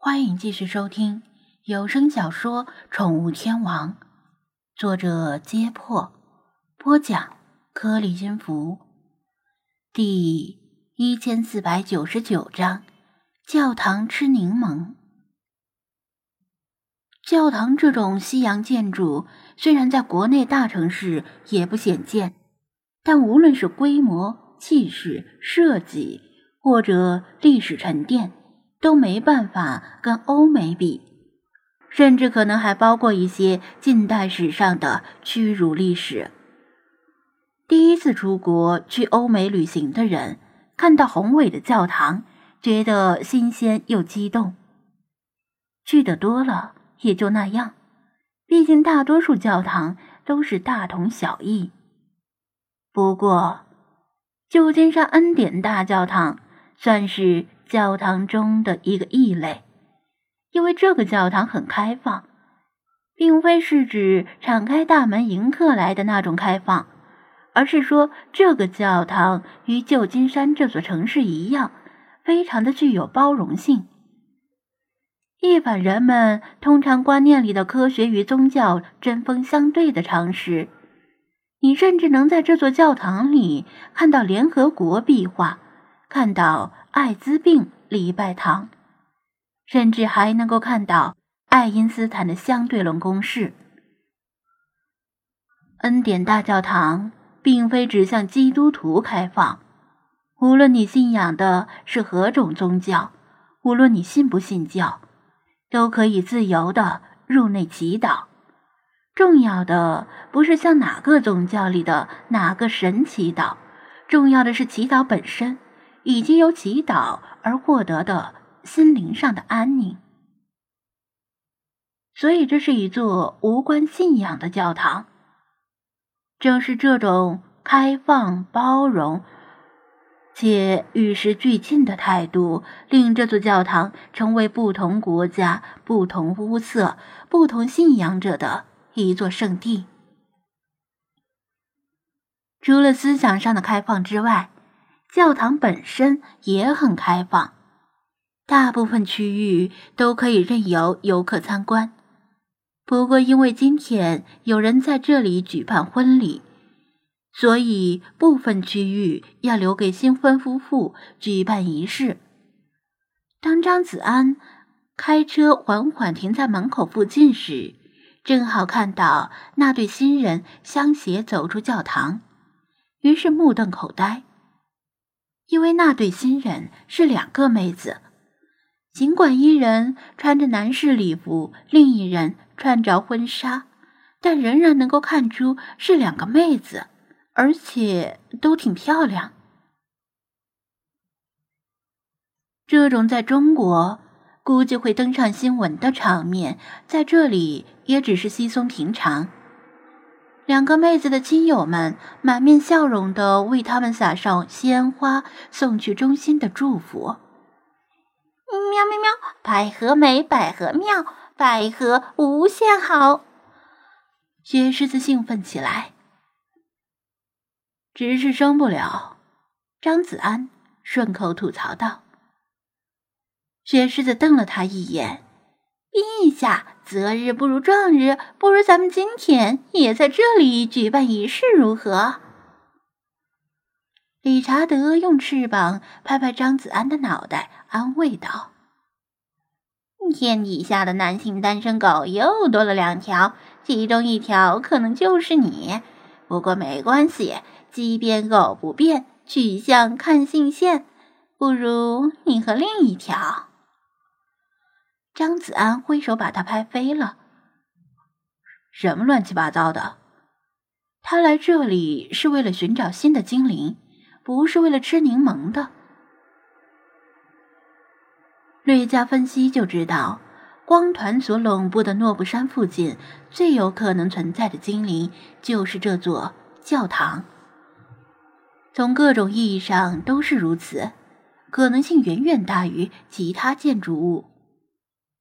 欢迎继续收听有声小说《宠物天王》，作者：揭破，播讲：颗粒音符，第一千四百九十九章：教堂吃柠檬。教堂这种西洋建筑，虽然在国内大城市也不鲜见，但无论是规模、气势、设计，或者历史沉淀。都没办法跟欧美比，甚至可能还包括一些近代史上的屈辱历史。第一次出国去欧美旅行的人，看到宏伟的教堂，觉得新鲜又激动。去的多了也就那样，毕竟大多数教堂都是大同小异。不过，旧金山恩典大教堂算是。教堂中的一个异类，因为这个教堂很开放，并非是指敞开大门迎客来的那种开放，而是说这个教堂与旧金山这座城市一样，非常的具有包容性。一反人们通常观念里的科学与宗教针锋相对的常识，你甚至能在这座教堂里看到联合国壁画，看到。艾滋病礼拜堂，甚至还能够看到爱因斯坦的相对论公式。恩典大教堂并非只向基督徒开放，无论你信仰的是何种宗教，无论你信不信教，都可以自由的入内祈祷。重要的不是向哪个宗教里的哪个神祈祷，重要的是祈祷本身。以及由祈祷而获得的心灵上的安宁，所以这是一座无关信仰的教堂。正是这种开放、包容且与时俱进的态度，令这座教堂成为不同国家、不同肤色、不同信仰者的一座圣地。除了思想上的开放之外，教堂本身也很开放，大部分区域都可以任由游客参观。不过，因为今天有人在这里举办婚礼，所以部分区域要留给新婚夫妇举办仪式。当张子安开车缓缓停在门口附近时，正好看到那对新人相携走出教堂，于是目瞪口呆。因为那对新人是两个妹子，尽管一人穿着男士礼服，另一人穿着婚纱，但仍然能够看出是两个妹子，而且都挺漂亮。这种在中国估计会登上新闻的场面，在这里也只是稀松平常。两个妹子的亲友们满面笑容的为他们撒上鲜花，送去衷心的祝福。喵喵喵！百合美，百合妙，百合无限好。雪狮子兴奋起来，只是生不了。张子安顺口吐槽道。雪狮子瞪了他一眼。陛下，择日不如撞日，不如咱们今天也在这里举办仪式，如何？理查德用翅膀拍拍张子安的脑袋，安慰道：“天底下的男性单身狗又多了两条，其中一条可能就是你。不过没关系，鸡变狗不变，取向看性线，不如你和另一条。”张子安挥手把他拍飞了。什么乱七八糟的？他来这里是为了寻找新的精灵，不是为了吃柠檬的。略加分析就知道，光团所笼布的诺布山附近最有可能存在的精灵就是这座教堂。从各种意义上都是如此，可能性远远大于其他建筑物。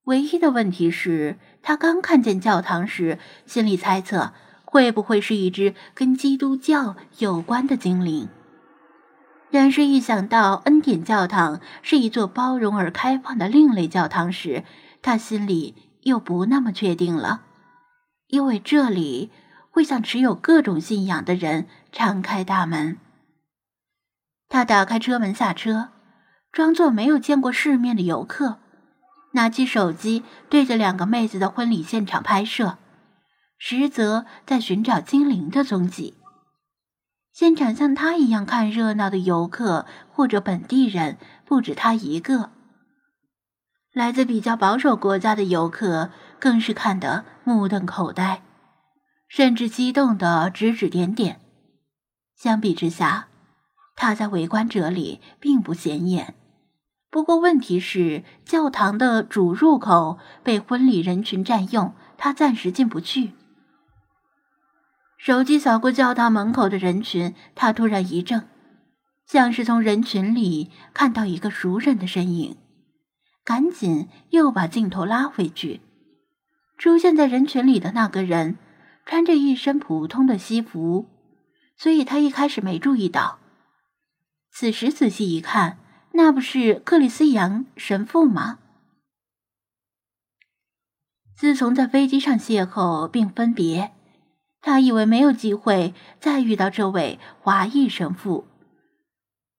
唯一的问题是他刚看见教堂时，心里猜测会不会是一只跟基督教有关的精灵。但是，一想到恩典教堂是一座包容而开放的另类教堂时，他心里又不那么确定了，因为这里会向持有各种信仰的人敞开大门。他打开车门下车，装作没有见过世面的游客，拿起手机对着两个妹子的婚礼现场拍摄，实则在寻找精灵的踪迹。现场像他一样看热闹的游客或者本地人不止他一个，来自比较保守国家的游客更是看得目瞪口呆，甚至激动的指指点点。相比之下，他在围观者里并不显眼。不过问题是，教堂的主入口被婚礼人群占用，他暂时进不去。手机扫过教堂门口的人群，他突然一怔，像是从人群里看到一个熟人的身影，赶紧又把镜头拉回去。出现在人群里的那个人穿着一身普通的西服，所以他一开始没注意到。此时仔细一看，那不是克里斯杨神父吗？自从在飞机上邂逅并分别。他以为没有机会再遇到这位华裔神父，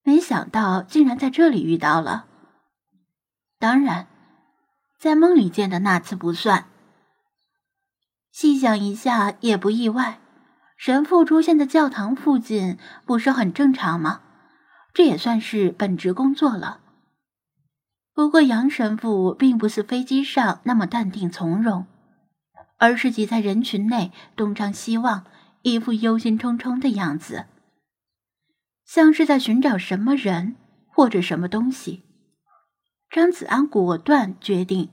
没想到竟然在这里遇到了。当然，在梦里见的那次不算。细想一下也不意外，神父出现在教堂附近不是很正常吗？这也算是本职工作了。不过杨神父并不是飞机上那么淡定从容。而是挤在人群内东张西望，一副忧心忡忡的样子，像是在寻找什么人或者什么东西。张子安果断决定，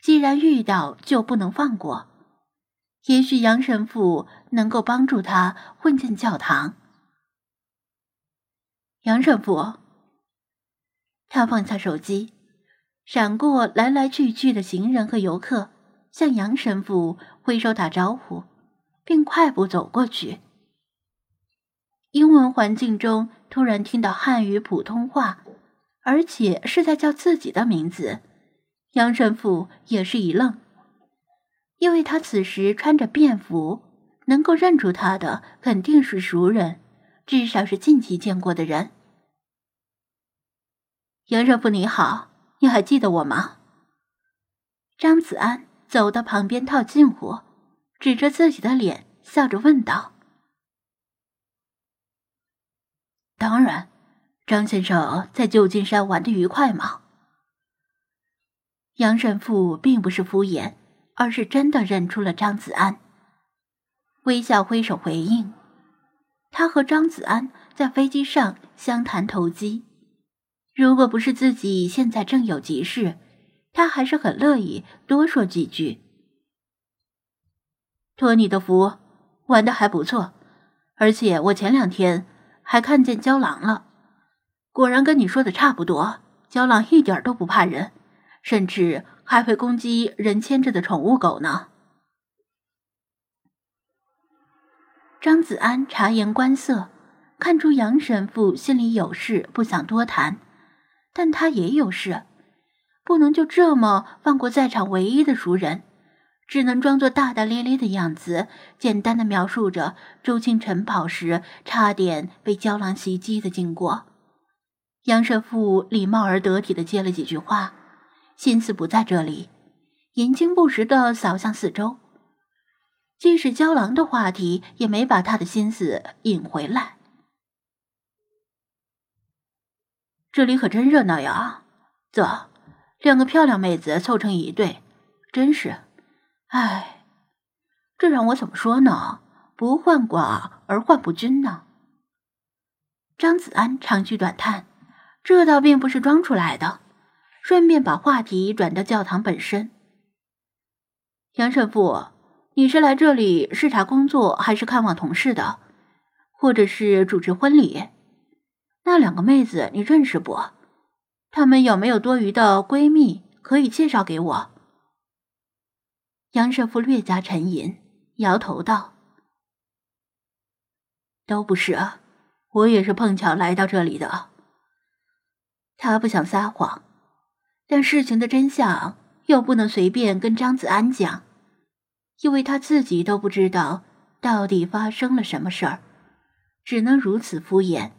既然遇到，就不能放过。也许杨神父能够帮助他混进教堂。杨神父，他放下手机，闪过来来去去的行人和游客。向杨神父挥手打招呼，并快步走过去。英文环境中突然听到汉语普通话，而且是在叫自己的名字，杨神父也是一愣，因为他此时穿着便服，能够认出他的肯定是熟人，至少是近期见过的人。杨神父你好，你还记得我吗？张子安。走到旁边套近乎，指着自己的脸，笑着问道：“当然，张先生在旧金山玩的愉快吗？”杨神父并不是敷衍，而是真的认出了张子安，微笑挥手回应。他和张子安在飞机上相谈投机，如果不是自己现在正有急事。他还是很乐意多说几句。托你的福，玩的还不错，而且我前两天还看见郊狼了，果然跟你说的差不多。郊狼一点都不怕人，甚至还会攻击人牵着的宠物狗呢。张子安察言观色，看出杨神父心里有事，不想多谈，但他也有事。不能就这么放过在场唯一的熟人，只能装作大大咧咧的样子，简单的描述着周清晨跑时差点被胶囊袭击的经过。杨神父礼貌而得体的接了几句话，心思不在这里，眼睛不时的扫向四周。即使胶囊的话题，也没把他的心思引回来。这里可真热闹呀！走。两个漂亮妹子凑成一对，真是，唉，这让我怎么说呢？不患寡而患不均呢。张子安长吁短叹，这倒并不是装出来的，顺便把话题转到教堂本身。杨神父，你是来这里视察工作，还是看望同事的，或者是主持婚礼？那两个妹子你认识不？她们有没有多余的闺蜜可以介绍给我？杨神父略加沉吟，摇头道：“都不是，我也是碰巧来到这里的。他不想撒谎，但事情的真相又不能随便跟张子安讲，因为他自己都不知道到底发生了什么事儿，只能如此敷衍。